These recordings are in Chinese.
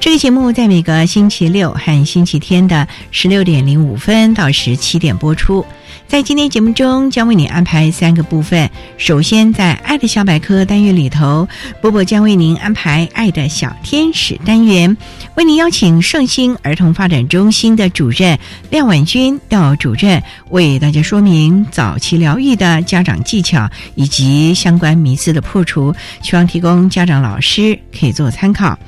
这个节目在每个星期六和星期天的十六点零五分到十七点播出。在今天节目中，将为你安排三个部分。首先，在“爱的小百科”单元里头，波波将为您安排“爱的小天使”单元，为您邀请圣心儿童发展中心的主任廖婉君廖主任为大家说明早期疗愈的家长技巧以及相关迷思的破除，希望提供家长、老师可以做参考。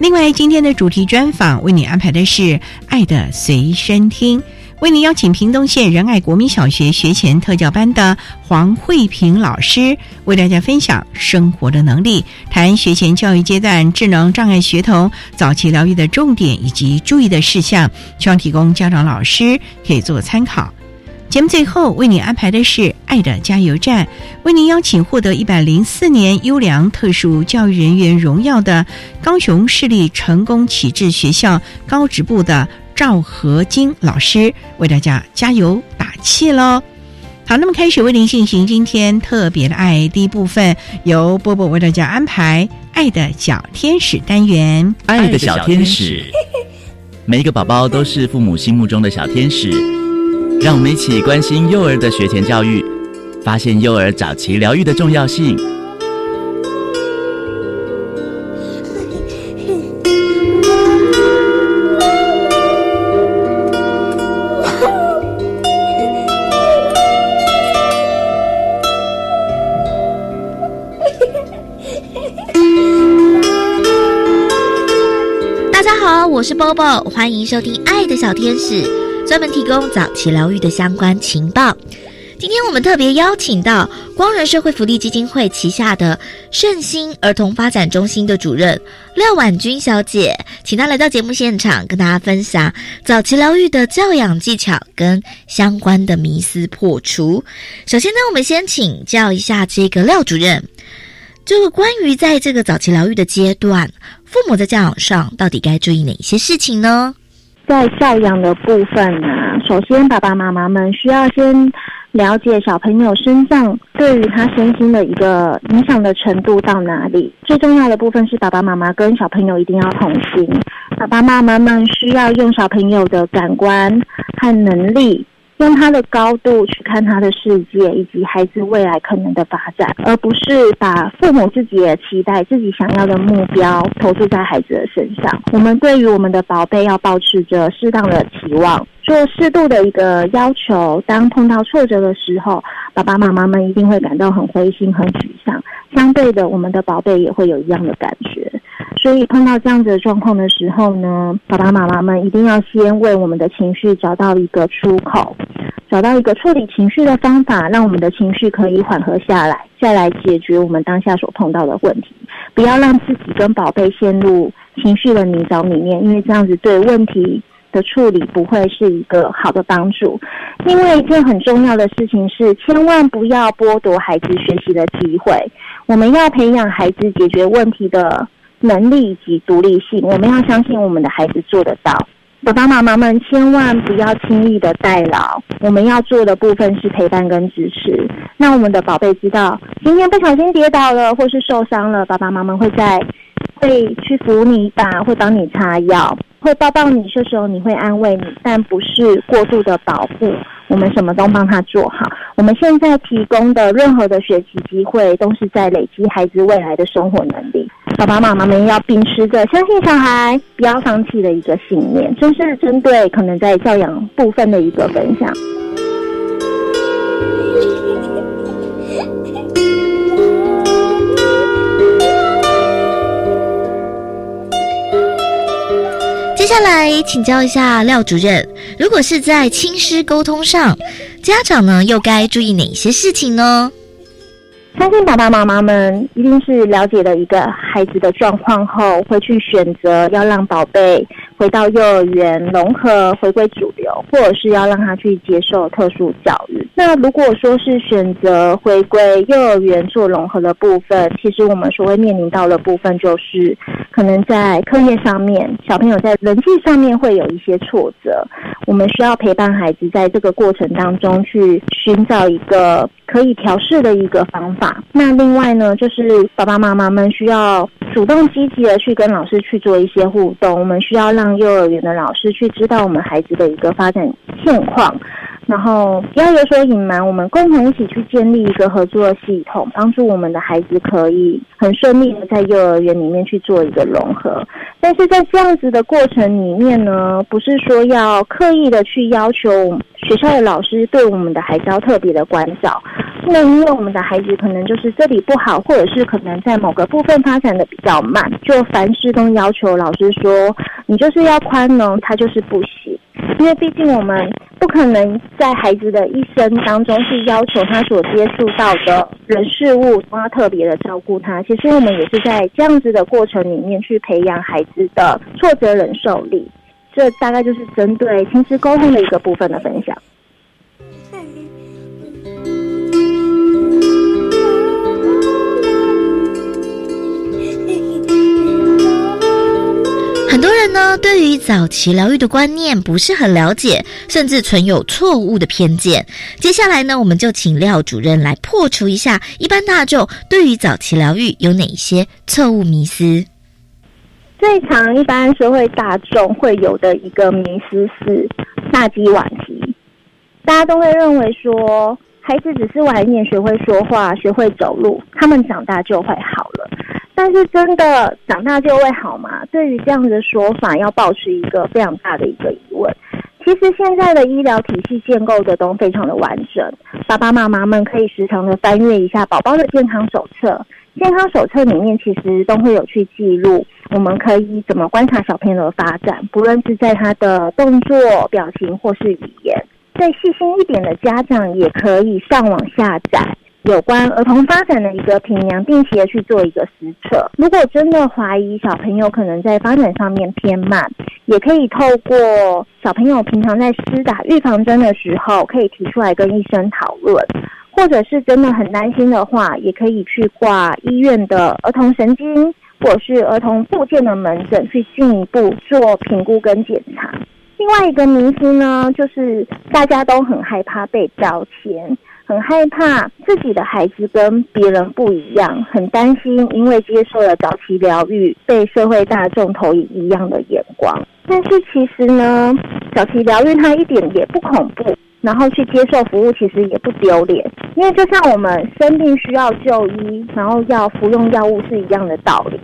另外，今天的主题专访为你安排的是《爱的随身听》，为你邀请屏东县仁爱国民小学学前特教班的黄慧萍老师，为大家分享生活的能力，谈学前教育阶段智能障碍学童早期疗愈的重点以及注意的事项，希望提供家长、老师可以做参考。节目最后为你安排的是《爱的加油站》，为您邀请获得一百零四年优良特殊教育人员荣耀的高雄市立成功启智学校高职部的赵和金老师，为大家加油打气喽！好，那么开始为您进行今天特别的爱第一部分，由波波为大家安排《爱的小天使》单元。爱的小天使，每一个宝宝都是父母心目中的小天使。让我们一起关心幼儿的学前教育，发现幼儿早期疗愈的重要性。大家好，我是 Bobo，欢迎收听《爱的小天使》。专门提供早期疗愈的相关情报。今天我们特别邀请到光仁社会福利基金会旗下的圣心儿童发展中心的主任廖婉君小姐，请她来到节目现场，跟大家分享早期疗愈的教养技巧跟相关的迷思破除。首先呢，我们先请教一下这个廖主任，这个关于在这个早期疗愈的阶段，父母在教养上到底该注意哪些事情呢？在教养的部分呢，首先爸爸妈妈们需要先了解小朋友身上对于他身心的一个影响的程度到哪里。最重要的部分是爸爸妈妈跟小朋友一定要同心，爸爸妈妈们需要用小朋友的感官和能力。用他的高度去看他的世界以及孩子未来可能的发展，而不是把父母自己的期待、自己想要的目标投注在孩子的身上。我们对于我们的宝贝要保持着适当的期望，做适度的一个要求。当碰到挫折的时候，爸爸妈妈们一定会感到很灰心、很沮丧。相对的，我们的宝贝也会有一样的感觉。所以碰到这样子的状况的时候呢，爸爸妈妈们一定要先为我们的情绪找到一个出口，找到一个处理情绪的方法，让我们的情绪可以缓和下来，再来解决我们当下所碰到的问题。不要让自己跟宝贝陷入情绪的泥沼里面，因为这样子对问题的处理不会是一个好的帮助。另外一件很重要的事情是，千万不要剥夺孩子学习的机会。我们要培养孩子解决问题的。能力以及独立性，我们要相信我们的孩子做得到。爸爸妈妈们千万不要轻易的代劳，我们要做的部分是陪伴跟支持。那我们的宝贝知道，今天不小心跌倒了或是受伤了，爸爸妈妈会在会去扶你一把，会帮你擦药，会抱抱你，这时候你会安慰你，但不是过度的保护。我们什么都帮他做好。我们现在提供的任何的学习机会，都是在累积孩子未来的生活能力。爸爸妈妈们要秉持着相信小孩、不要放弃的一个信念，这是针对可能在教养部分的一个分享。下来请教一下廖主任，如果是在亲师沟通上，家长呢又该注意哪些事情呢？相信爸爸妈妈们一定是了解了一个孩子的状况后，会去选择要让宝贝回到幼儿园融合回归主流，或者是要让他去接受特殊教育。那如果说是选择回归幼儿园做融合的部分，其实我们所会面临到的部分就是，可能在课业上面，小朋友在人际上面会有一些挫折，我们需要陪伴孩子在这个过程当中去寻找一个。可以调试的一个方法。那另外呢，就是爸爸妈妈们需要主动积极的去跟老师去做一些互动。我们需要让幼儿园的老师去知道我们孩子的一个发展现况。然后不要有所隐瞒，我们共同一起去建立一个合作系统，帮助我们的孩子可以很顺利的在幼儿园里面去做一个融合。但是在这样子的过程里面呢，不是说要刻意的去要求学校的老师对我们的孩子要特别的关照，不能因为我们的孩子可能可能就是这里不好，或者是可能在某个部分发展的比较慢，就凡事都要求老师说你就是要宽容，他就是不行。因为毕竟我们不可能在孩子的一生当中去要求他所接触到的人事物都要特别的照顾他。其实我们也是在这样子的过程里面去培养孩子的挫折忍受力。这大概就是针对亲子沟通的一个部分的分享。很多人呢，对于早期疗愈的观念不是很了解，甚至存有错误的偏见。接下来呢，我们就请廖主任来破除一下一般大众对于早期疗愈有哪一些错误迷思。最常一般社会大众会有的一个迷思是大鸡晚期，大家都会认为说，孩子只是晚一点学会说话、学会走路，他们长大就会好了。但是真的长大就会好吗？对于这样的说法，要保持一个非常大的一个疑问。其实现在的医疗体系建构的都非常的完整，爸爸妈妈们可以时常的翻阅一下宝宝的健康手册。健康手册里面其实都会有去记录，我们可以怎么观察小朋友的发展，不论是在他的动作、表情或是语言。再细心一点的家长也可以上网下载。有关儿童发展的一个评量，定期的去做一个实测。如果真的怀疑小朋友可能在发展上面偏慢，也可以透过小朋友平常在施打预防针的时候，可以提出来跟医生讨论。或者是真的很担心的话，也可以去挂医院的儿童神经或者是儿童附件的门诊，去进一步做评估跟检查。另外一个明星呢，就是大家都很害怕被标签。很害怕自己的孩子跟别人不一样，很担心因为接受了早期疗愈，被社会大众投以一样的眼光。但是其实呢，早期疗愈它一点也不恐怖。然后去接受服务，其实也不丢脸，因为就像我们生病需要就医，然后要服用药物是一样的道理。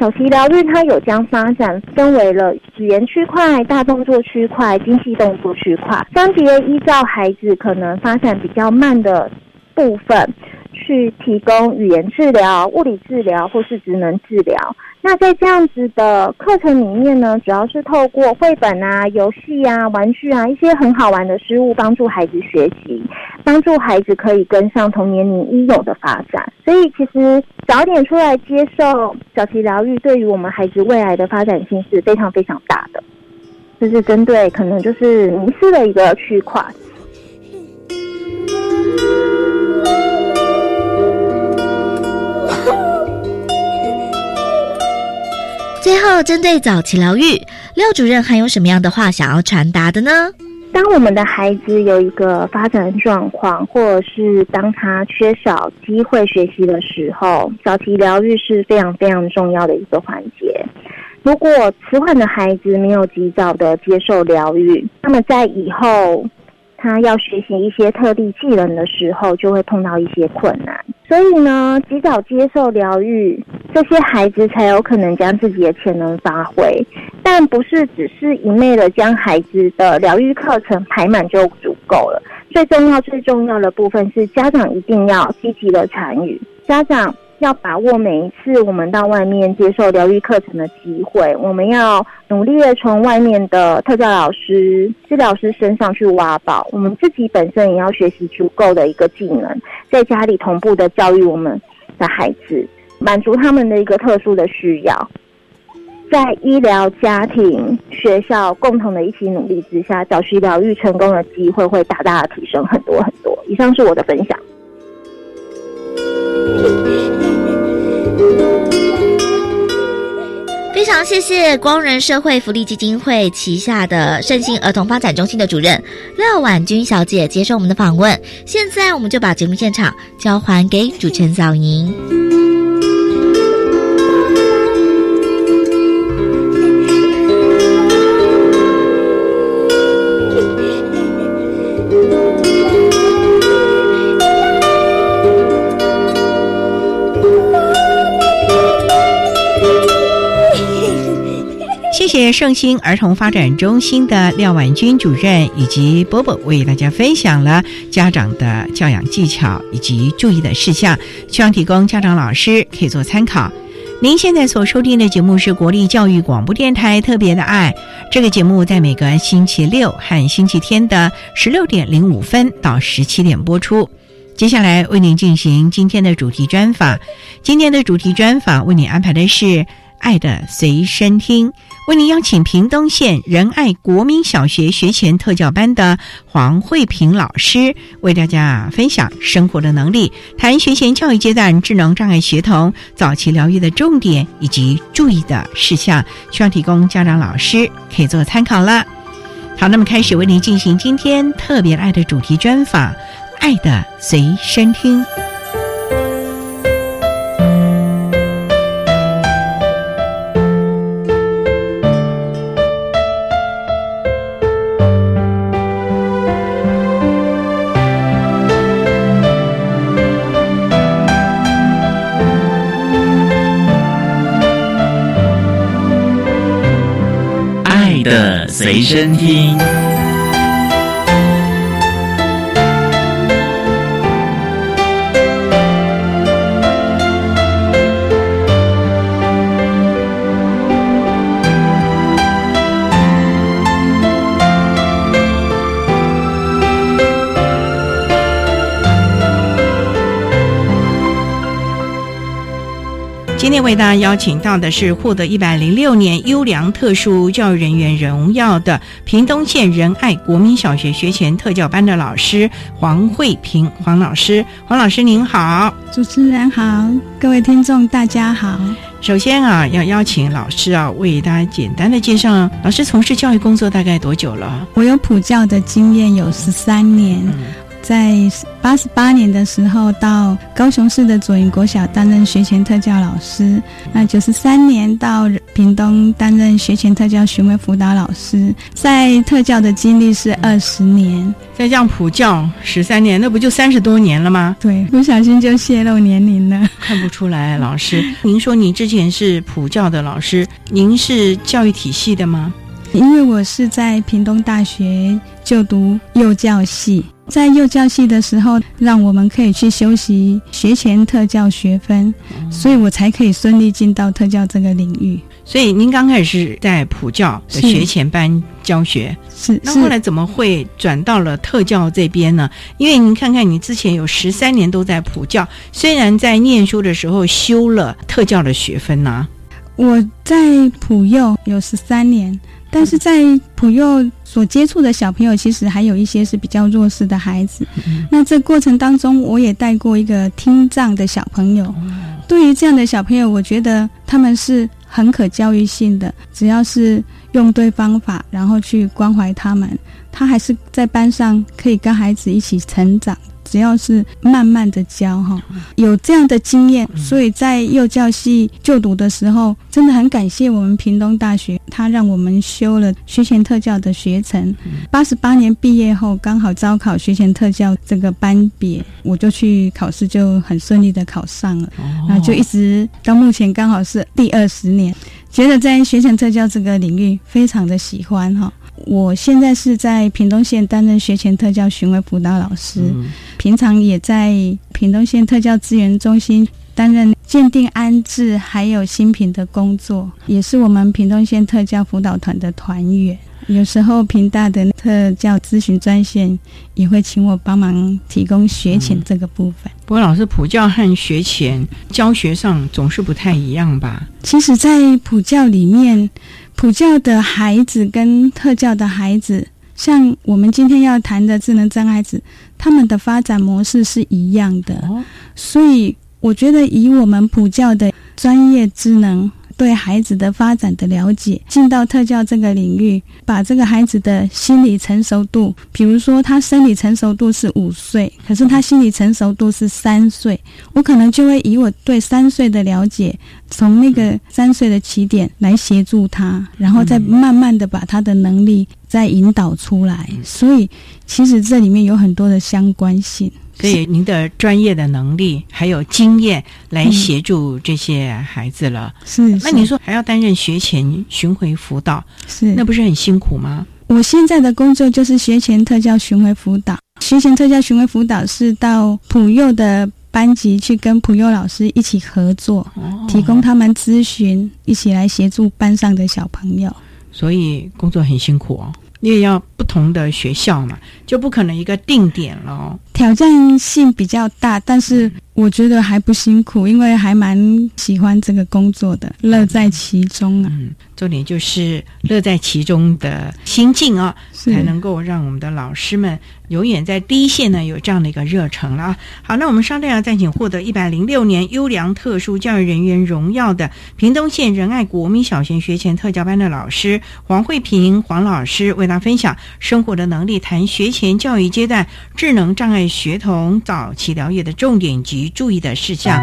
早期疗愈它有将发展分为了语言区块、大动作区块、精细动作区块，分别依照孩子可能发展比较慢的部分，去提供语言治疗、物理治疗或是职能治疗。那在这样子的课程里面呢，主要是透过绘本啊、游戏啊、玩具啊一些很好玩的事物，帮助孩子学习，帮助孩子可以跟上同年龄应有的发展。所以其实早点出来接受早期疗愈，对于我们孩子未来的发展性是非常非常大的。这是针对可能就是迷失的一个区块。最后，针对早期疗愈，廖主任还有什么样的话想要传达的呢？当我们的孩子有一个发展状况，或者是当他缺少机会学习的时候，早期疗愈是非常非常重要的一个环节。如果迟缓的孩子没有及早的接受疗愈，那么在以后他要学习一些特定技能的时候，就会碰到一些困难。所以呢，及早接受疗愈，这些孩子才有可能将自己的潜能发挥。但不是只是一昧的将孩子的疗愈课程排满就足够了。最重要、最重要的部分是家长一定要积极的参与，家长。要把握每一次我们到外面接受疗愈课程的机会，我们要努力的从外面的特教老师、治疗师身上去挖宝。我们自己本身也要学习足够的一个技能，在家里同步的教育我们的孩子，满足他们的一个特殊的需要。在医疗、家庭、学校共同的一起努力之下，早期疗愈成功的机会会大大的提升很多很多。以上是我的分享。非常谢谢光仁社会福利基金会旗下的圣心儿童发展中心的主任廖婉君小姐接受我们的访问。现在我们就把节目现场交还给主持人小莹。谢谢圣心儿童发展中心的廖婉君主任以及波波为大家分享了家长的教养技巧以及注意的事项，希望提供家长老师可以做参考。您现在所收听的节目是国立教育广播电台特别的爱，这个节目在每个星期六和星期天的十六点零五分到十七点播出。接下来为您进行今天的主题专访，今天的主题专访为您安排的是。爱的随身听，为您邀请屏东县仁爱国民小学学前特教班的黄慧萍老师，为大家分享生活的能力，谈学前教育阶段智能障碍学童早期疗愈的重点以及注意的事项，需要提供家长老师可以做参考了。好，那么开始为您进行今天特别爱的主题专访，爱的随身听。随身听。为大家邀请到的是获得一百零六年优良特殊教育人员荣耀的屏东县仁爱国民小学学前特教班的老师黄慧平黄老师，黄老师您好，主持人好，各位听众大家好。首先啊，要邀请老师啊为大家简单的介绍，老师从事教育工作大概多久了？我有普教的经验有十三年。在八十八年的时候，到高雄市的左营国小担任学前特教老师。那九十三年到屏东担任学前特教巡回辅导老师，在特教的经历是二十年。再这样普教十三年，那不就三十多年了吗？对，不小心就泄露年龄了。看不出来，老师，您说您之前是普教的老师，您是教育体系的吗？因为我是在屏东大学就读幼教系。在幼教系的时候，让我们可以去修习学前特教学分，所以我才可以顺利进到特教这个领域。所以您刚开始是在普教的学前班教学，是那后来怎么会转到了特教这边呢？因为您看看，你之前有十三年都在普教，虽然在念书的时候修了特教的学分呢。我在普幼有十三年。但是在普幼所接触的小朋友，其实还有一些是比较弱势的孩子。那这过程当中，我也带过一个听障的小朋友。对于这样的小朋友，我觉得他们是很可教育性的，只要是用对方法，然后去关怀他们，他还是在班上可以跟孩子一起成长。只要是慢慢的教哈，有这样的经验，所以在幼教系就读的时候，真的很感谢我们屏东大学，他让我们修了学前特教的学程。八十八年毕业后，刚好招考学前特教这个班别，我就去考试，就很顺利的考上了，然后就一直到目前刚好是第二十年，觉得在学前特教这个领域非常的喜欢哈。我现在是在屏东县担任学前特教巡回辅导老师，平常也在屏东县特教资源中心担任鉴定安置还有新品的工作，也是我们屏东县特教辅导团的团员。有时候屏大的特教咨询专线也会请我帮忙提供学前这个部分。不过，老师普教和学前教学上总是不太一样吧？其实，在普教里面。普教的孩子跟特教的孩子，像我们今天要谈的智能障碍子，他们的发展模式是一样的。所以，我觉得以我们普教的专业智能。对孩子的发展的了解，进到特教这个领域，把这个孩子的心理成熟度，比如说他生理成熟度是五岁，可是他心理成熟度是三岁，我可能就会以我对三岁的了解，从那个三岁的起点来协助他，然后再慢慢的把他的能力再引导出来。所以，其实这里面有很多的相关性。所以您的专业的能力还有经验来协助这些孩子了。是，那你说还要担任学前巡回辅导，是那不是很辛苦吗？我现在的工作就是学前特教巡回辅导。学前特教巡回辅导是到普幼的班级去跟普幼老师一起合作，提供他们咨询，一起来协助班上的小朋友。所以工作很辛苦哦。你也要不同的学校嘛，就不可能一个定点了。挑战性比较大，但是我觉得还不辛苦，因为还蛮喜欢这个工作的，乐在其中啊。嗯，重点就是乐在其中的心境啊，才能够让我们的老师们永远在第一线呢，有这样的一个热忱了。好，那我们稍待要再请获得一百零六年优良特殊教育人员荣耀的屏东县仁爱国民小学学前特教班的老师黄慧平黄老师，为大家分享生活的能力，谈学前教育阶段智能障碍。学童早期疗愈的重点及注意的事项。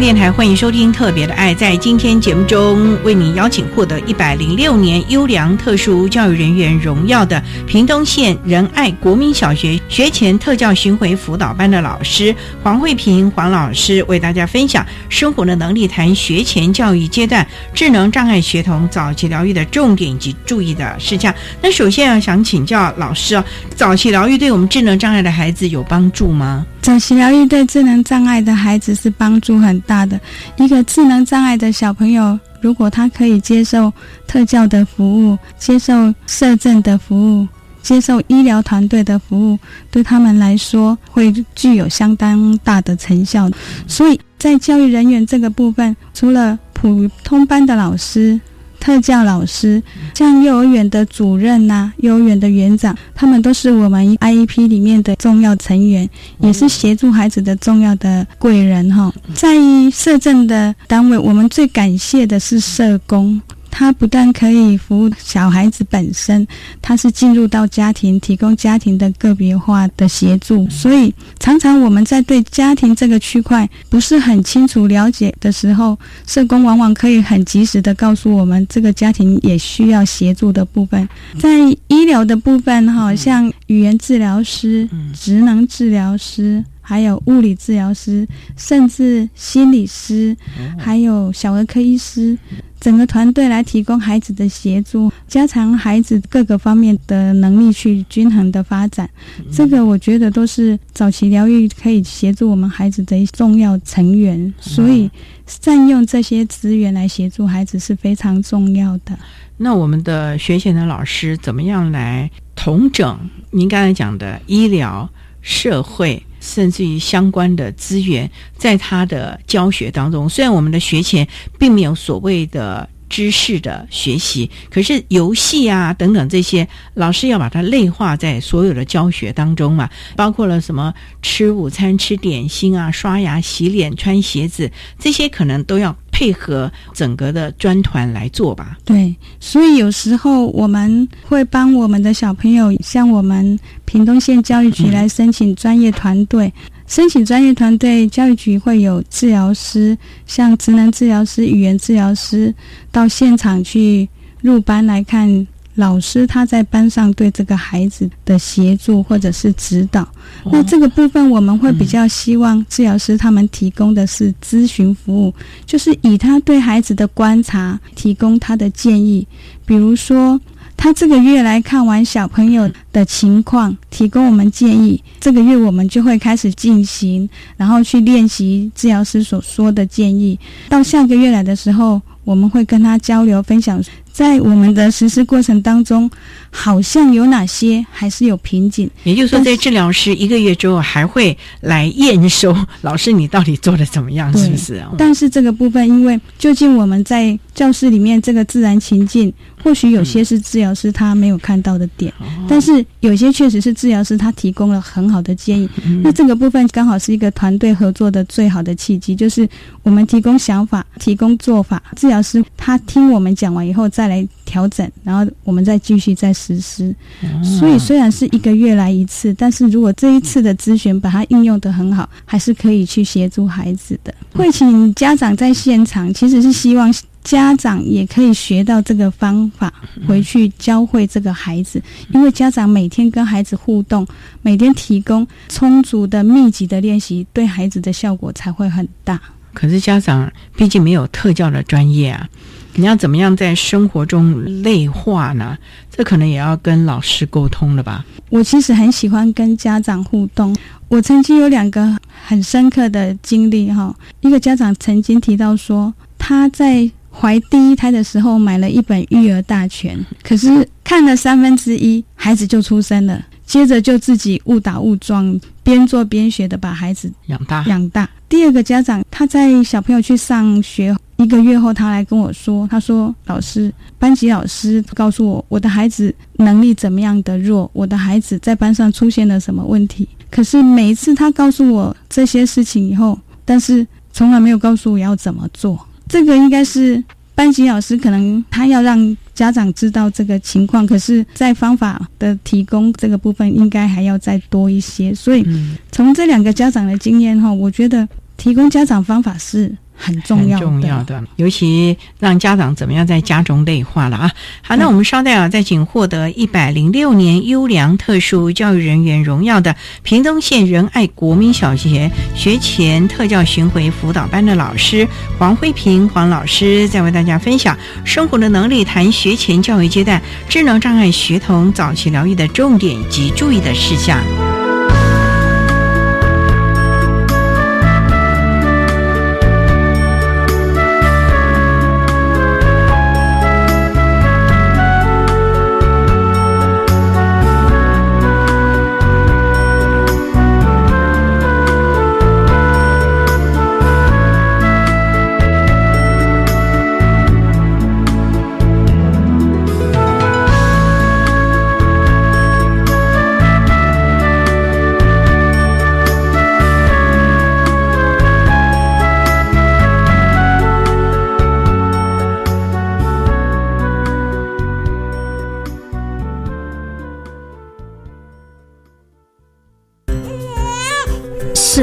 电台欢迎收听《特别的爱》。在今天节目中，为您邀请获得一百零六年优良特殊教育人员荣耀的屏东县仁爱国民小学学前特教巡回辅导班的老师黄慧平黄老师，为大家分享生活的能力，谈学前教育阶段智能障碍学童早期疗愈的重点以及注意的事项。那首先要想请教老师哦，早期疗愈对我们智能障碍的孩子有帮助吗？早期疗愈对智能障碍的孩子是帮助很大的。一个智能障碍的小朋友，如果他可以接受特教的服务，接受社政的服务，接受医疗团队的服务，对他们来说会具有相当大的成效。所以在教育人员这个部分，除了普通班的老师。特教老师，像幼儿园的主任呐，幼儿园的园长，他们都是我们 IEP 里面的重要成员，也是协助孩子的重要的贵人哈。在社政的单位，我们最感谢的是社工。它不但可以服务小孩子本身，它是进入到家庭，提供家庭的个别化的协助。所以，常常我们在对家庭这个区块不是很清楚了解的时候，社工往往可以很及时的告诉我们，这个家庭也需要协助的部分。在医疗的部分，哈，像语言治疗师、职能治疗师。还有物理治疗师，甚至心理师，还有小儿科医师，整个团队来提供孩子的协助，加强孩子各个方面的能力去均衡的发展。这个我觉得都是早期疗愈可以协助我们孩子的重要成员，所以善用这些资源来协助孩子是非常重要的。那我们的学前的老师怎么样来统整您刚才讲的医疗、社会？甚至于相关的资源，在他的教学当中，虽然我们的学前并没有所谓的知识的学习，可是游戏啊等等这些，老师要把它内化在所有的教学当中嘛，包括了什么吃午餐、吃点心啊、刷牙、洗脸、穿鞋子，这些可能都要配合整个的专团来做吧。对，所以有时候我们会帮我们的小朋友，像我们。屏东县教育局来申请专业团队，申请专业团队，教育局会有治疗师，像职能治疗师、语言治疗师到现场去入班来看老师他在班上对这个孩子的协助或者是指导。那这个部分我们会比较希望治疗师他们提供的是咨询服务，就是以他对孩子的观察提供他的建议，比如说。他这个月来看完小朋友的情况，提供我们建议。这个月我们就会开始进行，然后去练习治疗师所说的建议。到下个月来的时候，我们会跟他交流分享。在我们的实施过程当中，好像有哪些还是有瓶颈。也就是说，在治疗师一个月之后，还会来验收老师你到底做的怎么样，是不是？但是这个部分，因为究竟我们在教室里面这个自然情境，或许有些是治疗师他没有看到的点，但是有些确实是治疗师他提供了很好的建议。那这个部分刚好是一个团队合作的最好的契机，就是我们提供想法，提供做法，治疗师他听我们讲完以后再。来调整，然后我们再继续再实施。所以虽然是一个月来一次，但是如果这一次的咨询把它应用的很好，还是可以去协助孩子的。会请家长在现场，其实是希望家长也可以学到这个方法，回去教会这个孩子。因为家长每天跟孩子互动，每天提供充足的密集的练习，对孩子的效果才会很大。可是家长毕竟没有特教的专业啊。你要怎么样在生活中内化呢？这可能也要跟老师沟通了吧。我其实很喜欢跟家长互动。我曾经有两个很深刻的经历哈。一个家长曾经提到说，他在怀第一胎的时候买了一本育儿大全，可是看了三分之一，孩子就出生了，接着就自己误打误撞，边做边学的把孩子养大养大。第二个家长他在小朋友去上学。一个月后，他来跟我说：“他说，老师，班级老师告诉我，我的孩子能力怎么样的弱，我的孩子在班上出现了什么问题。可是每一次他告诉我这些事情以后，但是从来没有告诉我要怎么做。这个应该是班级老师可能他要让家长知道这个情况，可是，在方法的提供这个部分，应该还要再多一些。所以，从这两个家长的经验哈，我觉得提供家长方法是。”很重要，重要的，尤其让家长怎么样在家中内化了啊！好，那我们稍待啊，再请获得一百零六年优良特殊教育人员荣耀的屏东县仁爱国民小学学前特教巡回辅导班的老师黄慧平黄老师，在为大家分享生活的能力，谈学前教育阶段智能障碍学童早期疗愈的重点及注意的事项。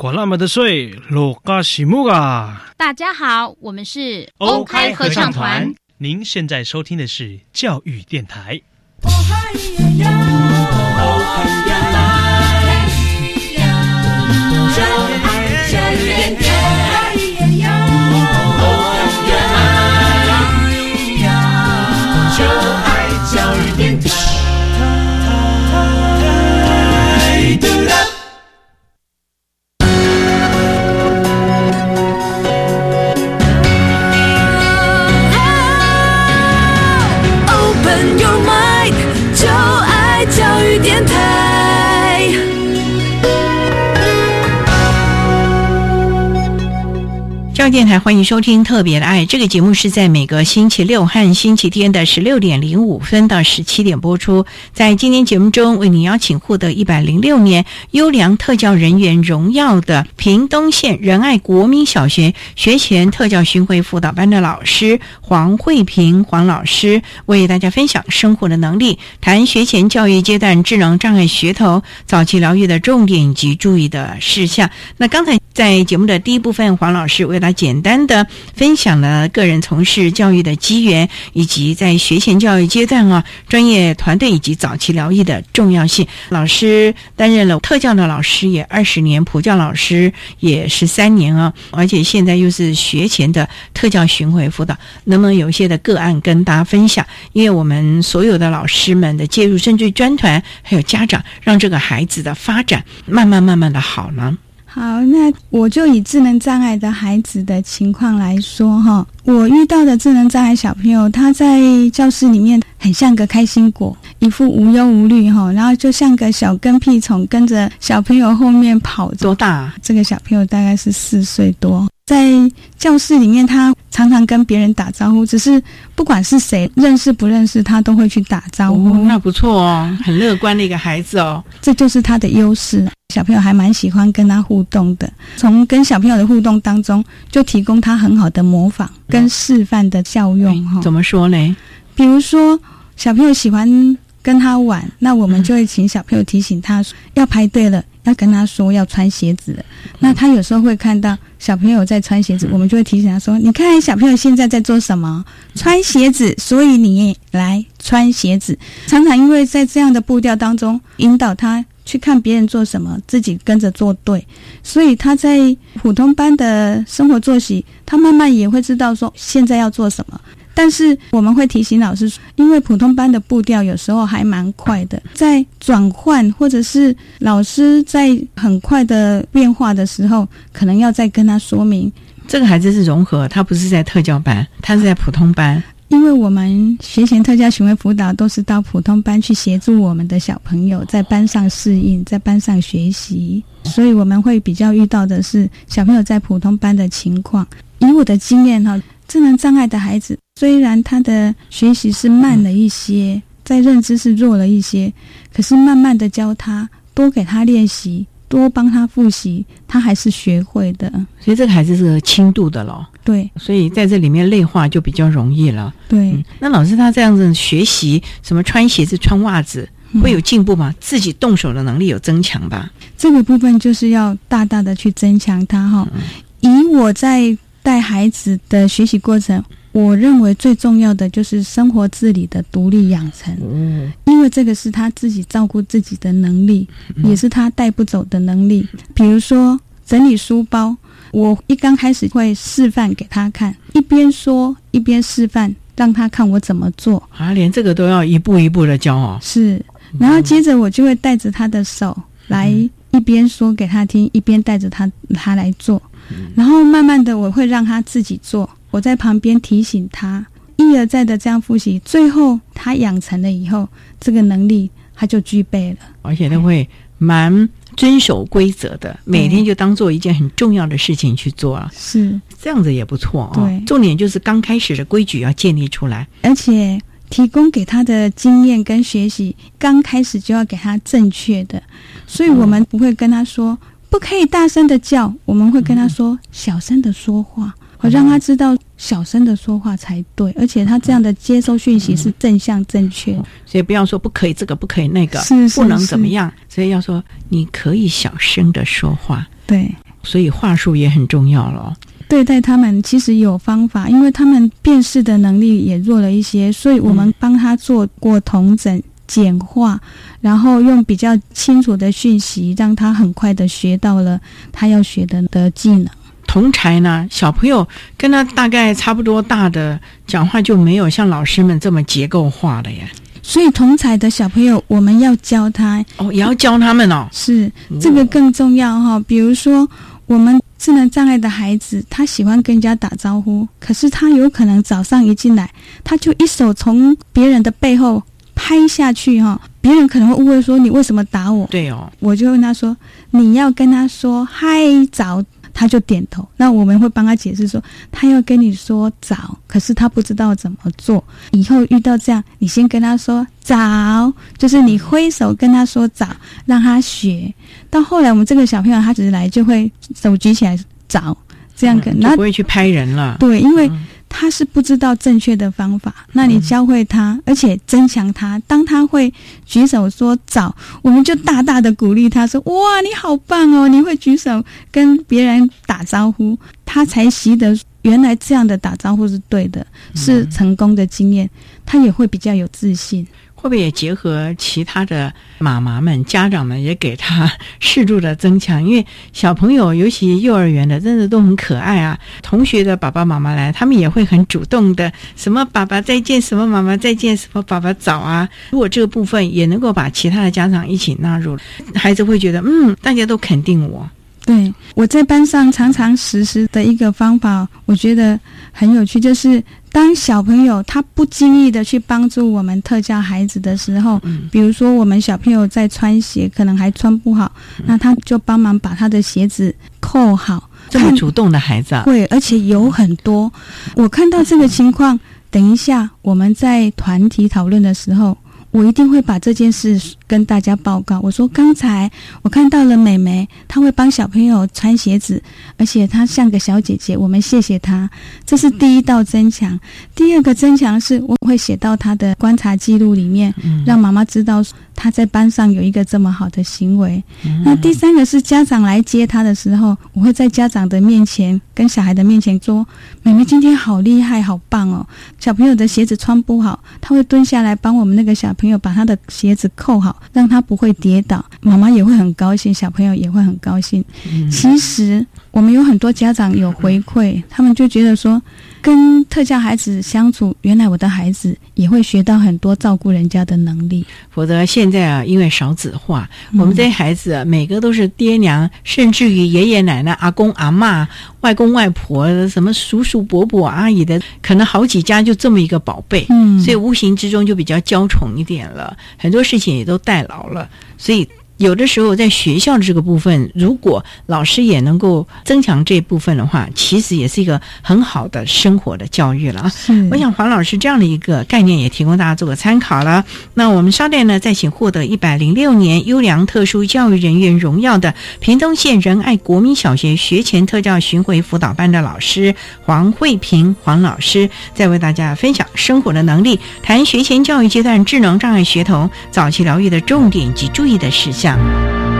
管那么的水，罗嘎西木啊！大家好，我们是欧开合唱团。您现在收听的是教育电台。电台欢迎收听《特别的爱》这个节目，是在每个星期六和星期天的十六点零五分到十七点播出。在今天节目中，为您邀请获得一百零六年优良特教人员荣耀的屏东县仁爱国民小学学前特教巡回辅导班的老师黄慧平黄老师，为大家分享生活的能力，谈学前教育阶段智能障碍学童早期疗愈的重点以及注意的事项。那刚才在节目的第一部分，黄老师为大家。简单的分享了个人从事教育的机缘，以及在学前教育阶段啊，专业团队以及早期疗愈的重要性。老师担任了特教的老师也二十年，普教老师也十三年啊，而且现在又是学前的特教巡回辅导。能不能有一些的个案跟大家分享？因为我们所有的老师们的介入，甚至专团还有家长，让这个孩子的发展慢慢慢慢的好呢？好，那我就以智能障碍的孩子的情况来说哈，我遇到的智能障碍小朋友，他在教室里面很像个开心果，一副无忧无虑哈，然后就像个小跟屁虫，跟着小朋友后面跑。多大？这个小朋友大概是四岁多。在教室里面，他常常跟别人打招呼，只是不管是谁认识不认识，他都会去打招呼。那不错哦，很乐观的一个孩子哦，这就是他的优势。小朋友还蛮喜欢跟他互动的，从跟小朋友的互动当中，就提供他很好的模仿跟示范的效用。哈，怎么说呢？比如说，小朋友喜欢跟他玩，那我们就会请小朋友提醒他要排队了。要跟他说要穿鞋子，那他有时候会看到小朋友在穿鞋子，我们就会提醒他说：“你看小朋友现在在做什么？穿鞋子，所以你来穿鞋子。”常常因为在这样的步调当中引导他去看别人做什么，自己跟着做对，所以他在普通班的生活作息，他慢慢也会知道说现在要做什么。但是我们会提醒老师，因为普通班的步调有时候还蛮快的，在转换或者是老师在很快的变化的时候，可能要再跟他说明。这个孩子是融合，他不是在特教班，他是在普通班。因为我们学前特教行为辅导都是到普通班去协助我们的小朋友在班上适应，在班上学习，所以我们会比较遇到的是小朋友在普通班的情况。以我的经验哈。智能障碍的孩子，虽然他的学习是慢了一些，在认知是弱了一些，可是慢慢的教他，多给他练习，多帮他复习，他还是学会的。所以这个孩子是轻度的咯。对，所以在这里面内化就比较容易了。对，嗯那老师他这样子学习，什么穿鞋子、穿袜子，会有进步吗？自己动手的能力有增强吧？这个部分就是要大大的去增强他哈。以我在带孩子的学习过程，我认为最重要的就是生活自理的独立养成。嗯，因为这个是他自己照顾自己的能力，也是他带不走的能力。比如说整理书包，我一刚开始会示范给他看，一边说一边示范，让他看我怎么做。啊，连这个都要一步一步的教哦。是，然后接着我就会带着他的手来一边说给他听，一边带着他他来做，然后慢慢的我会让他自己做，我在旁边提醒他，一而再的这样复习，最后他养成了以后，这个能力他就具备了。而且他会蛮遵守规则的，每天就当做一件很重要的事情去做啊。是这样子也不错哦。对重点就是刚开始的规矩要建立出来。而且提供给他的经验跟学习，刚开始就要给他正确的，所以我们不会跟他说不可以大声的叫，我们会跟他说小声的说话，我让他知道小声的说话才对，而且他这样的接收讯息是正向正确的。所以不要说不可以这个，不可以那个，是是不能怎么样。所以要说你可以小声的说话，对。所以话术也很重要了哦。对待他们其实有方法，因为他们辨识的能力也弱了一些，所以我们帮他做过同整、简化，然后用比较清楚的讯息，让他很快的学到了他要学的的技能。同才呢，小朋友跟他大概差不多大的讲话就没有像老师们这么结构化的耶。所以同才的小朋友，我们要教他哦，也要教他们哦。是这个更重要哈。比如说，我们智能障碍的孩子，他喜欢跟人家打招呼，可是他有可能早上一进来，他就一手从别人的背后拍下去哈。别人可能会误会说你为什么打我？对哦，我就问他说，你要跟他说嗨早。他就点头，那我们会帮他解释说，他要跟你说早，可是他不知道怎么做。以后遇到这样，你先跟他说早，就是你挥手跟他说早，让他学。到后来，我们这个小朋友他只是来就会手举起来早，这样跟，嗯、就不会去拍人了。对，因为他是不知道正确的方法，那你教会他，而且增强他。当他会举手说早，我们就大大的鼓励他说：“哇，你好棒哦！你会举手跟别人打招呼。”他才习得原来这样的打招呼是对的，是成功的经验，他也会比较有自信。会不会也结合其他的妈妈们、家长们，也给他适度的增强？因为小朋友，尤其幼儿园的，真的都很可爱啊。同学的爸爸妈妈来，他们也会很主动的，什么爸爸再见，什么妈妈再见，什么爸爸早啊。如果这个部分也能够把其他的家长一起纳入，孩子会觉得，嗯，大家都肯定我。对，我在班上常常实施的一个方法，我觉得很有趣，就是当小朋友他不经意的去帮助我们特教孩子的时候，嗯、比如说我们小朋友在穿鞋，可能还穿不好，嗯、那他就帮忙把他的鞋子扣好。这么主动的孩子、啊，会，而且有很多。我看到这个情况，等一下我们在团体讨论的时候。我一定会把这件事跟大家报告。我说刚才我看到了美眉，她会帮小朋友穿鞋子，而且她像个小姐姐，我们谢谢她。这是第一道增强。第二个增强是我会写到她的观察记录里面，嗯、让妈妈知道她在班上有一个这么好的行为。嗯、那第三个是家长来接他的时候，我会在家长的面前跟小孩的面前说：“妹妹今天好厉害，好棒哦！小朋友的鞋子穿不好，他会蹲下来帮我们那个小。”朋友把他的鞋子扣好，让他不会跌倒，妈妈也会很高兴，小朋友也会很高兴。嗯、其实我们有很多家长有回馈，他们就觉得说，跟特教孩子相处，原来我的孩子也会学到很多照顾人家的能力。否则现在啊，因为少子化，我们这些孩子、啊、每个都是爹娘，甚至于爷爷奶奶、阿公阿嬷、外公外婆、什么叔叔伯伯、阿姨的，可能好几家就这么一个宝贝。嗯，所以无形之中就比较娇宠一点了，很多事情也都代劳了，所以。有的时候在学校的这个部分，如果老师也能够增强这部分的话，其实也是一个很好的生活的教育了啊。我想黄老师这样的一个概念也提供大家做个参考了。那我们稍待呢，再请获得一百零六年优良特殊教育人员荣耀的屏东县仁爱国民小学学前特教巡回辅导班的老师黄慧平黄老师，再为大家分享生活的能力，谈学前教育阶段智能障碍学童早期疗愈的重点及注意的事项。Música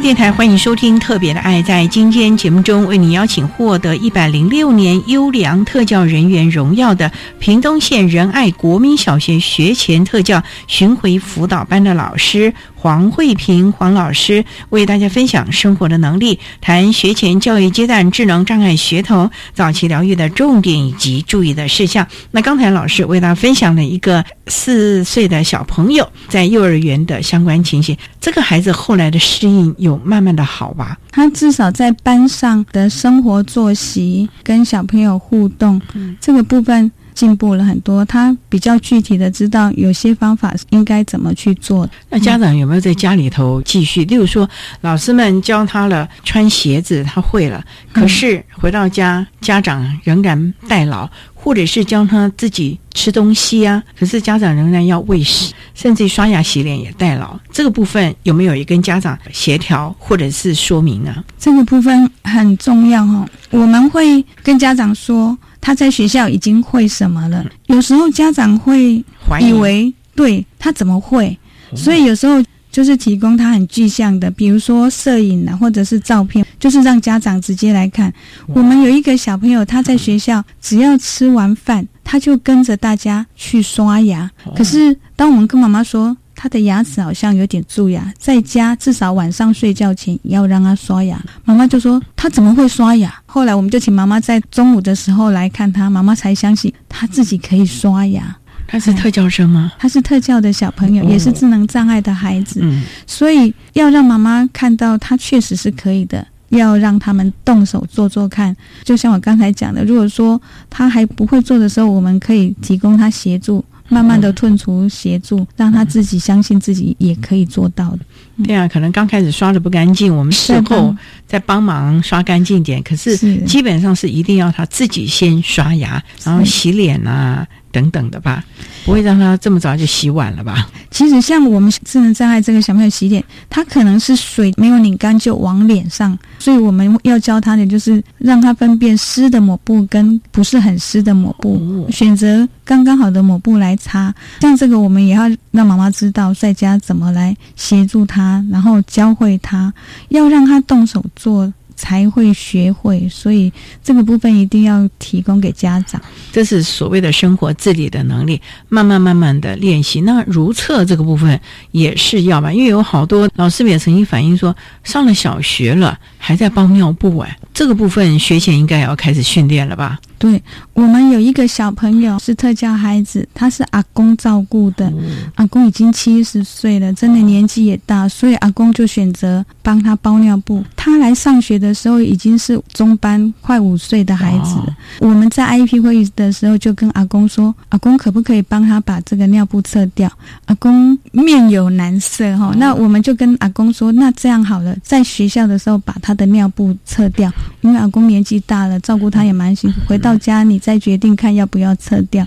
电台欢迎收听《特别的爱》。在今天节目中，为你邀请获得一百零六年优良特教人员荣耀的屏东县仁爱国民小学学前特教巡回辅导班的老师。黄慧平黄老师为大家分享生活的能力，谈学前教育阶段智能障碍学童早期疗愈的重点以及注意的事项。那刚才老师为大家分享了一个四岁的小朋友在幼儿园的相关情形，这个孩子后来的适应有慢慢的好吧？他至少在班上的生活作息跟小朋友互动这个部分。进步了很多，他比较具体的知道有些方法应该怎么去做。那家长有没有在家里头继续？例如说，老师们教他了穿鞋子，他会了，可是回到家，家长仍然代劳，或者是教他自己吃东西啊，可是家长仍然要喂食，甚至刷牙洗脸也代劳。这个部分有没有也跟家长协调或者是说明呢？这个部分很重要哈，我们会跟家长说。他在学校已经会什么了？有时候家长会以为，对他怎么会？所以有时候就是提供他很具象的，比如说摄影啊，或者是照片，就是让家长直接来看。我们有一个小朋友，他在学校只要吃完饭，他就跟着大家去刷牙。可是当我们跟妈妈说，他的牙齿好像有点蛀牙，在家至少晚上睡觉前要让他刷牙。妈妈就说他怎么会刷牙？后来我们就请妈妈在中午的时候来看他，妈妈才相信他自己可以刷牙。他是特教生吗？他是特教的小朋友，也是智能障碍的孩子。嗯，所以要让妈妈看到他确实是可以的，要让他们动手做做看。就像我刚才讲的，如果说他还不会做的时候，我们可以提供他协助。慢慢的吞除协助，让他自己相信自己也可以做到的。对啊，可能刚开始刷的不干净，我们事后再帮忙刷干净点。可是基本上是一定要他自己先刷牙，然后洗脸啊。等等的吧，不会让他这么早就洗碗了吧？其实像我们智能障碍这个小朋友洗脸，他可能是水没有拧干就往脸上，所以我们要教他的就是让他分辨湿的抹布跟不是很湿的抹布，选择刚刚好的抹布来擦。像这个，我们也要让妈妈知道在家怎么来协助他，然后教会他，要让他动手做。才会学会，所以这个部分一定要提供给家长。这是所谓的生活自理的能力，慢慢慢慢的练习。那如厕这个部分也是要吧，因为有好多老师也曾经反映说，上了小学了还在包尿布哎，这个部分学前应该也要开始训练了吧。对我们有一个小朋友是特教孩子，他是阿公照顾的，阿公已经七十岁了，真的年纪也大，所以阿公就选择帮他包尿布。他来上学的时候已经是中班，快五岁的孩子。我们在 IEP 会议的时候就跟阿公说，阿公可不可以帮他把这个尿布撤掉？阿公面有难色哈，那我们就跟阿公说，那这样好了，在学校的时候把他的尿布撤掉，因为阿公年纪大了，照顾他也蛮辛苦，回。到家你再决定看要不要撤掉。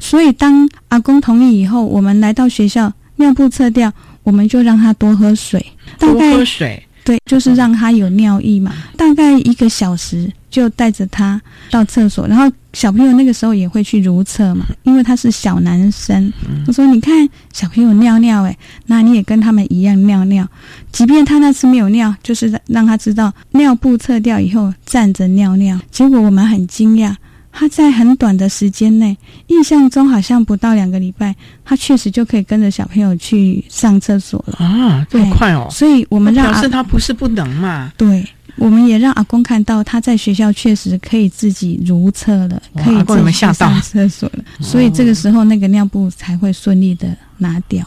所以当阿公同意以后，我们来到学校，尿布撤掉，我们就让他多喝水。多概喝水。对，就是让他有尿意嘛，大概一个小时就带着他到厕所，然后小朋友那个时候也会去如厕嘛，因为他是小男生。我说你看小朋友尿尿，诶，那你也跟他们一样尿尿，即便他那次没有尿，就是让他知道尿布撤掉以后站着尿尿。结果我们很惊讶。他在很短的时间内，印象中好像不到两个礼拜，他确实就可以跟着小朋友去上厕所了啊，这么快哦！所以我们让表示他不是不能嘛？对，我们也让阿公看到他在学校确实可以自己如厕了，可以自己上厕所了，所以这个时候那个尿布才会顺利的拿掉。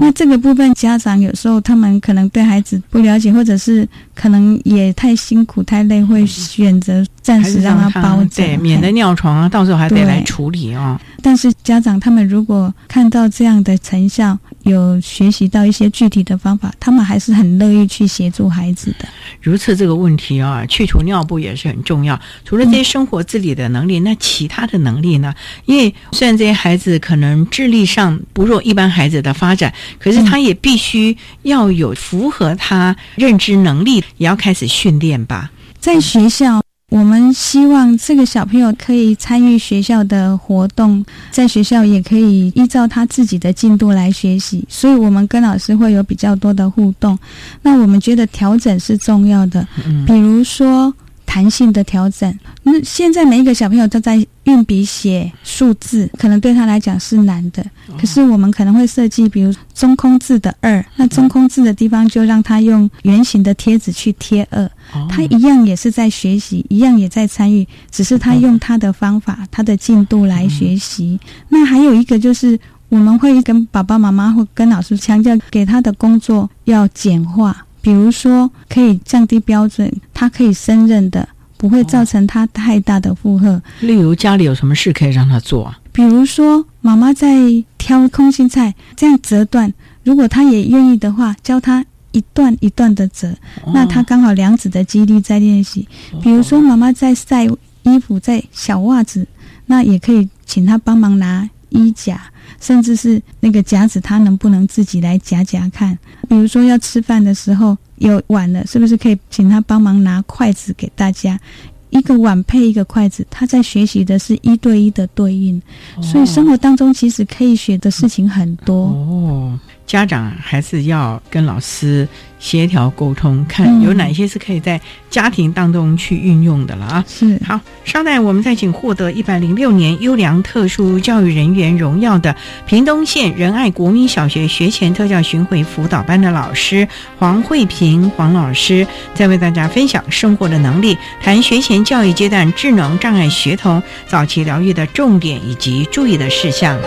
那这个部分家长有时候他们可能对孩子不了解，或者是可能也太辛苦太累，会选择暂时让他包着，对，免得尿床啊，到时候还得来处理啊。但是家长他们如果看到这样的成效，有学习到一些具体的方法，他们还是很乐意去协助孩子的。如厕这个问题啊，去除尿布也是很重要。除了这些生活自理的能力，那其他的能力呢？因为虽然这些孩子可能智力上不若一般孩子的发展，可是他也必须要有符合他认知能力，也要开始训练吧。在学校。我们希望这个小朋友可以参与学校的活动，在学校也可以依照他自己的进度来学习，所以我们跟老师会有比较多的互动。那我们觉得调整是重要的，比如说。弹性的调整。那现在每一个小朋友都在运笔写数字，可能对他来讲是难的。可是我们可能会设计，比如中空字的二，那中空字的地方就让他用圆形的贴纸去贴二。他一样也是在学习，一样也在参与，只是他用他的方法、他的进度来学习。那还有一个就是，我们会跟爸爸妈妈或跟老师强调，给他的工作要简化。比如说，可以降低标准，他可以胜任的，不会造成他太大的负荷。例如，家里有什么事可以让他做？啊比如说，妈妈在挑空心菜，这样折断，如果他也愿意的话，教他一段一段的折，那他刚好两指的肌力在练习。比如说，妈妈在晒衣服，在小袜子，那也可以请他帮忙拿衣夹。甚至是那个夹子，他能不能自己来夹夹看？比如说要吃饭的时候有碗了，是不是可以请他帮忙拿筷子给大家？一个碗配一个筷子，他在学习的是一对一的对应，所以生活当中其实可以学的事情很多。哦，家长还是要跟老师。协调沟通，看有哪些是可以在家庭当中去运用的了啊！是好，稍待，我们再请获得一百零六年优良特殊教育人员荣耀的屏东县仁爱国民小学学前特教巡回辅导班的老师黄慧平黄老师，再为大家分享生活的能力，谈学前教育阶段智能障碍学童早期疗愈的重点以及注意的事项。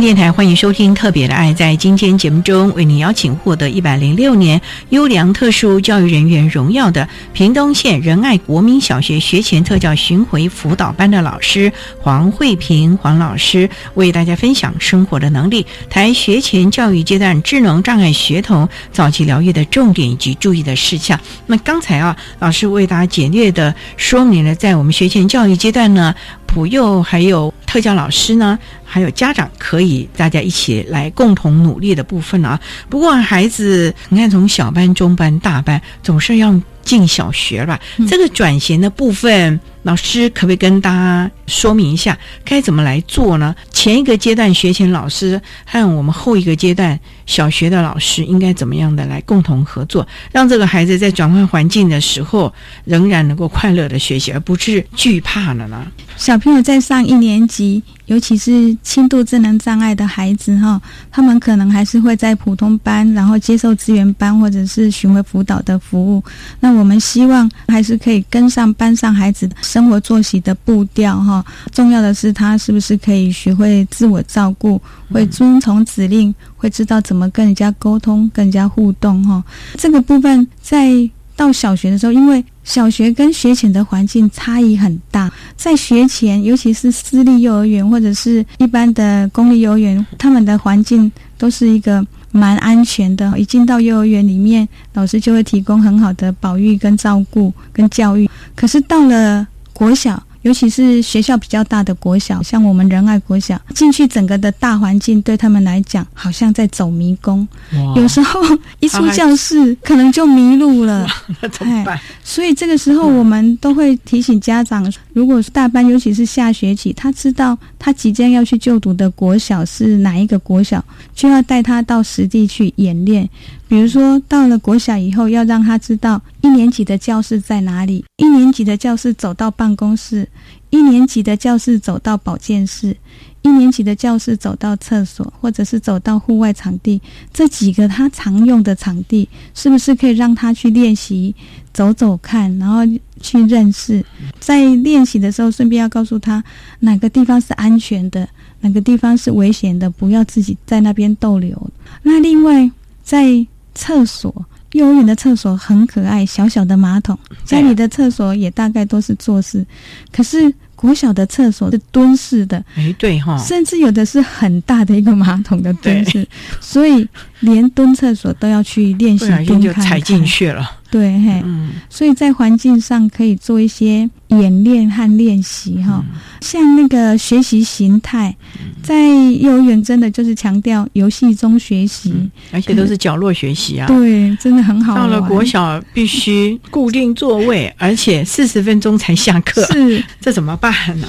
电台欢迎收听《特别的爱》。在今天节目中，为您邀请获得一百零六年优良特殊教育人员荣耀的屏东县仁爱国民小学学前特教巡回辅导班的老师黄慧平黄老师，为大家分享生活的能力，谈学前教育阶段智能障碍学童早期疗愈的重点以及注意的事项。那刚才啊，老师为大家简略的说明了，在我们学前教育阶段呢。普幼还有特教老师呢，还有家长可以大家一起来共同努力的部分啊。不过孩子，你看从小班、中班、大班，总是要。进小学了。这个转型的部分，老师可不可以跟大家说明一下该怎么来做呢？前一个阶段学前老师和我们后一个阶段小学的老师应该怎么样的来共同合作，让这个孩子在转换环境的时候仍然能够快乐的学习，而不是惧怕了呢？小朋友在上一年级。尤其是轻度智能障碍的孩子哈，他们可能还是会在普通班，然后接受资源班或者是巡回辅导的服务。那我们希望还是可以跟上班上孩子生活作息的步调哈。重要的是他是不是可以学会自我照顾，会遵从指令，会知道怎么跟人家沟通、跟人家互动哈。这个部分在到小学的时候，因为小学跟学前的环境差异很大，在学前，尤其是私立幼儿园或者是一般的公立幼儿园，他们的环境都是一个蛮安全的。一进到幼儿园里面，老师就会提供很好的保育、跟照顾、跟教育。可是到了国小，尤其是学校比较大的国小，像我们仁爱国小，进去整个的大环境对他们来讲，好像在走迷宫。有时候一出教室，可能就迷路了。那怎么办？所以这个时候，我们都会提醒家长，如果是大班，尤其是下学期，他知道他即将要去就读的国小是哪一个国小，就要带他到实地去演练。比如说，到了国小以后，要让他知道一年级的教室在哪里，一年级的教室走到办公室，一年级的教室走到保健室，一年级的教室走到厕所，或者是走到户外场地，这几个他常用的场地，是不是可以让他去练习走走看，然后去认识？在练习的时候，顺便要告诉他哪个地方是安全的，哪个地方是危险的，不要自己在那边逗留。那另外，在厕所，幼儿园的厕所很可爱，小小的马桶。家里的厕所也大概都是坐式，可是国小的厕所是蹲式的。哎，对哈，甚至有的是很大的一个马桶的蹲式，所以连蹲厕所都要去练习蹲就踩进去了。对，嘿，所以在环境上可以做一些演练和练习哈。像那个学习形态，在幼儿园真的就是强调游戏中学习，而且都是角落学习啊。对，真的很好。到了国小必须固定座位，而且四十分钟才下课，是这怎么办呢？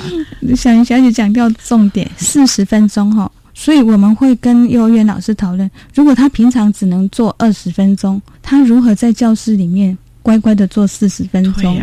小云小姐强调重点，四十分钟哈。所以我们会跟幼儿园老师讨论，如果他平常只能做二十分钟，他如何在教室里面乖乖的做四十分钟？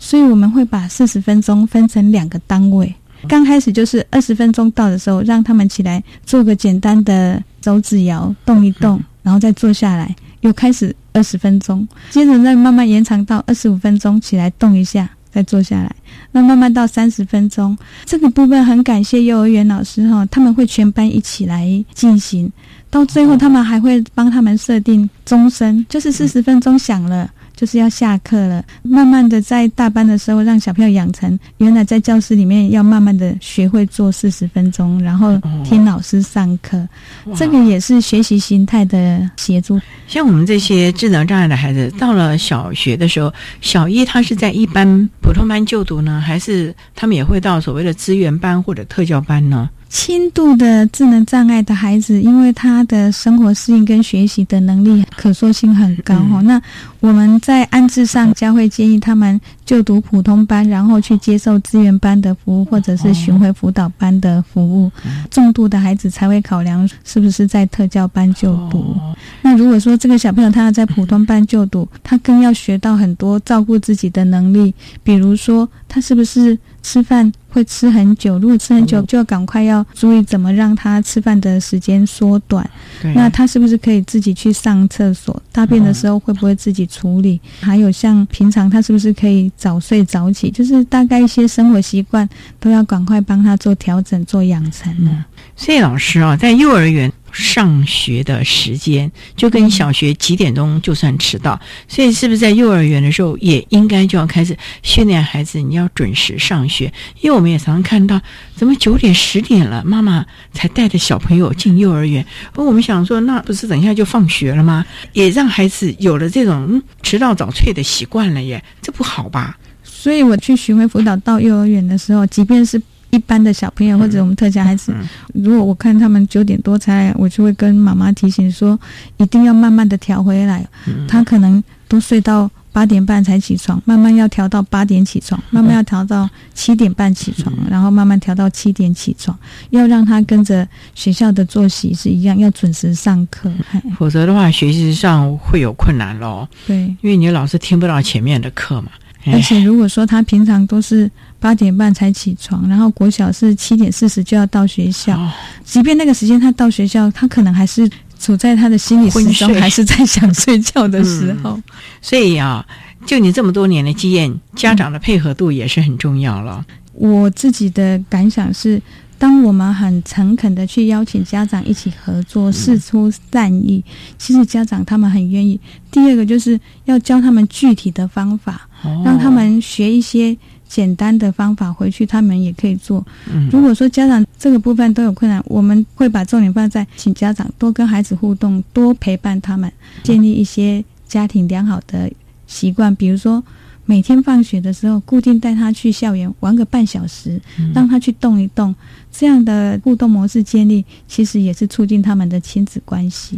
所以我们会把四十分钟分成两个单位，刚开始就是二十分钟到的时候，让他们起来做个简单的手指摇，动一动，然后再坐下来，又开始二十分钟，接着再慢慢延长到二十五分钟，起来动一下。再坐下来，那慢慢到三十分钟，这个部分很感谢幼儿园老师哈，他们会全班一起来进行，到最后他们还会帮他们设定钟声，就是四十分钟响了。就是要下课了，慢慢的在大班的时候，让小朋友养成原来在教室里面要慢慢的学会做四十分钟，然后听老师上课，这个也是学习心态的协助。像我们这些智能障碍的孩子，到了小学的时候，小一他是在一般普通班就读呢，还是他们也会到所谓的资源班或者特教班呢？轻度的智能障碍的孩子，因为他的生活适应跟学习的能力可塑性很高哈。那我们在安置上将会建议他们就读普通班，然后去接受资源班的服务，或者是巡回辅导班的服务。重度的孩子才会考量是不是在特教班就读。那如果说这个小朋友他要在普通班就读，他更要学到很多照顾自己的能力，比如说他是不是。吃饭会吃很久，如果吃很久，就要赶快要注意怎么让他吃饭的时间缩短。那他是不是可以自己去上厕所？大便的时候会不会自己处理？还有像平常他是不是可以早睡早起？就是大概一些生活习惯都要赶快帮他做调整、做养成呢。所以老师啊，在幼儿园。上学的时间就跟小学几点钟就算迟到，所以是不是在幼儿园的时候也应该就要开始训练孩子，你要准时上学？因为我们也常常看到，怎么九点十点了，妈妈才带着小朋友进幼儿园，而我们想说，那不是等一下就放学了吗？也让孩子有了这种迟到早退的习惯了耶，这不好吧？所以我去巡回辅导到幼儿园的时候，即便是。一般的小朋友或者我们特教孩子，如果我看他们九点多才来，我就会跟妈妈提醒说，一定要慢慢的调回来。他可能都睡到八点半才起床，慢慢要调到八点起床，慢慢要调到七点半起床，然后慢慢调到七点起床，要让他跟着学校的作息是一样，要准时上课。否则的话，学习上会有困难喽。对，因为你老是听不到前面的课嘛。而且如果说他平常都是八点半才起床，然后国小是七点四十就要到学校，即便那个时间他到学校，他可能还是处在他的心理时钟，还是在想睡觉的时候。所以啊，就你这么多年的经验，家长的配合度也是很重要了。我自己的感想是。当我们很诚恳的去邀请家长一起合作，事出善意，其实家长他们很愿意。第二个就是要教他们具体的方法，让他们学一些简单的方法回去，他们也可以做。如果说家长这个部分都有困难，我们会把重点放在请家长多跟孩子互动，多陪伴他们，建立一些家庭良好的习惯，比如说。每天放学的时候，固定带他去校园玩个半小时，让他去动一动，这样的互动模式建立，其实也是促进他们的亲子关系。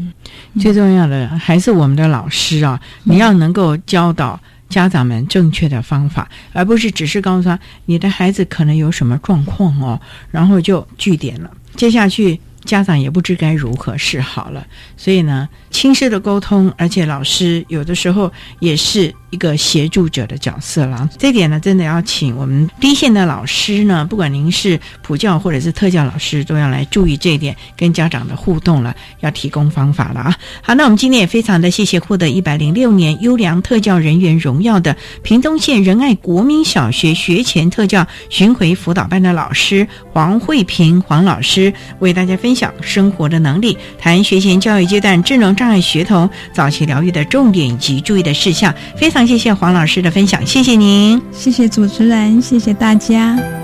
最重要的还是我们的老师啊，你要能够教导家长们正确的方法，而不是只是告诉他你的孩子可能有什么状况哦，然后就据点了。接下去家长也不知该如何是好了，所以呢，亲师的沟通，而且老师有的时候也是。一个协助者的角色了，这点呢，真的要请我们第一线的老师呢，不管您是普教或者是特教老师，都要来注意这一点，跟家长的互动了，要提供方法了啊。好，那我们今天也非常的谢谢获得一百零六年优良特教人员荣耀的屏东县仁爱国民小学学前特教巡回辅导班的老师黄慧平黄老师，为大家分享生活的能力，谈学前教育阶段智能障碍学童早期疗愈的重点以及注意的事项，非常。谢谢黄老师的分享，谢谢您，谢谢主持人，谢谢大家。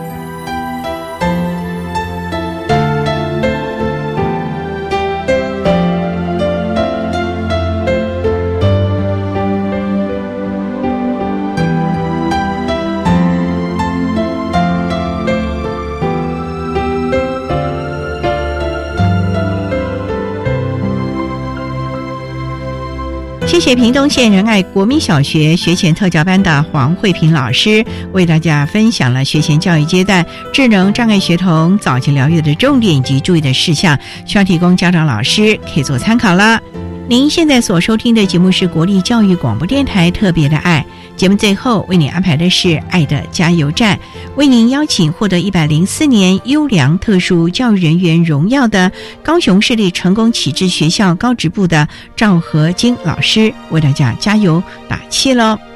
谢屏东县仁爱国民小学学前特教班的黄慧萍老师，为大家分享了学前教育阶段智能障碍学童早期疗愈的重点以及注意的事项，需要提供家长老师可以做参考了。您现在所收听的节目是国立教育广播电台特别的爱。节目最后为您安排的是爱的加油站，为您邀请获得一百零四年优良特殊教育人员荣耀的高雄市立成功启智学校高职部的赵和金老师，为大家加油打气喽。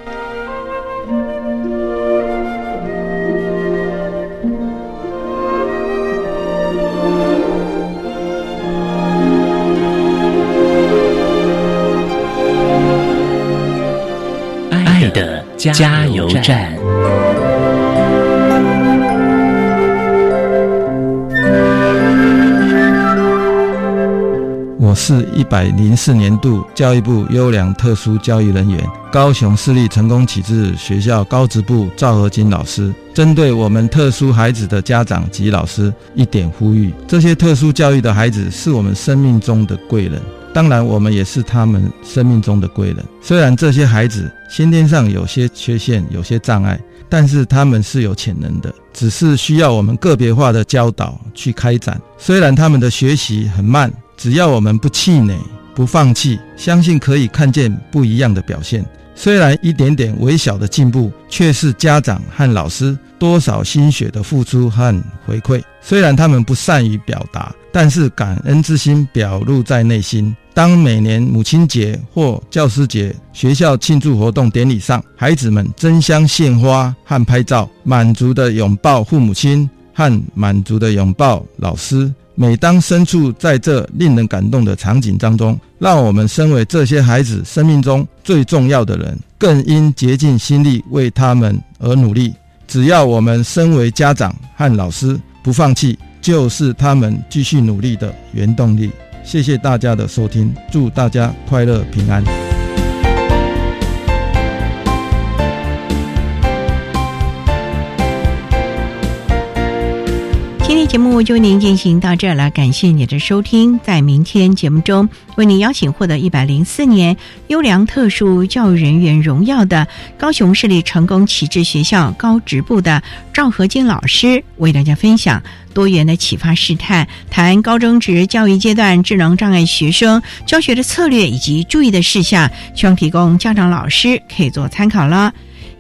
加油站。我是一百零四年度教育部优良特殊教育人员，高雄市立成功启智学校高职部赵和金老师。针对我们特殊孩子的家长及老师，一点呼吁：这些特殊教育的孩子是我们生命中的贵人。当然，我们也是他们生命中的贵人。虽然这些孩子先天上有些缺陷、有些障碍，但是他们是有潜能的，只是需要我们个别化的教导去开展。虽然他们的学习很慢，只要我们不气馁、不放弃，相信可以看见不一样的表现。虽然一点点微小的进步，却是家长和老师多少心血的付出和回馈。虽然他们不善于表达，但是感恩之心表露在内心。当每年母亲节或教师节学校庆祝活动典礼上，孩子们争相献花和拍照，满足的拥抱父母亲和满足的拥抱老师。每当身处在这令人感动的场景当中，让我们身为这些孩子生命中最重要的人，更应竭尽心力为他们而努力。只要我们身为家长和老师不放弃，就是他们继续努力的原动力。谢谢大家的收听，祝大家快乐平安。节目就为您进行到这儿了，感谢你的收听。在明天节目中，为您邀请获得一百零四年优良特殊教育人员荣耀的高雄市立成功启智学校高职部的赵和金老师，为大家分享多元的启发试探，谈高中职教育阶段智能障碍学生教学的策略以及注意的事项，希望提供家长老师可以做参考了。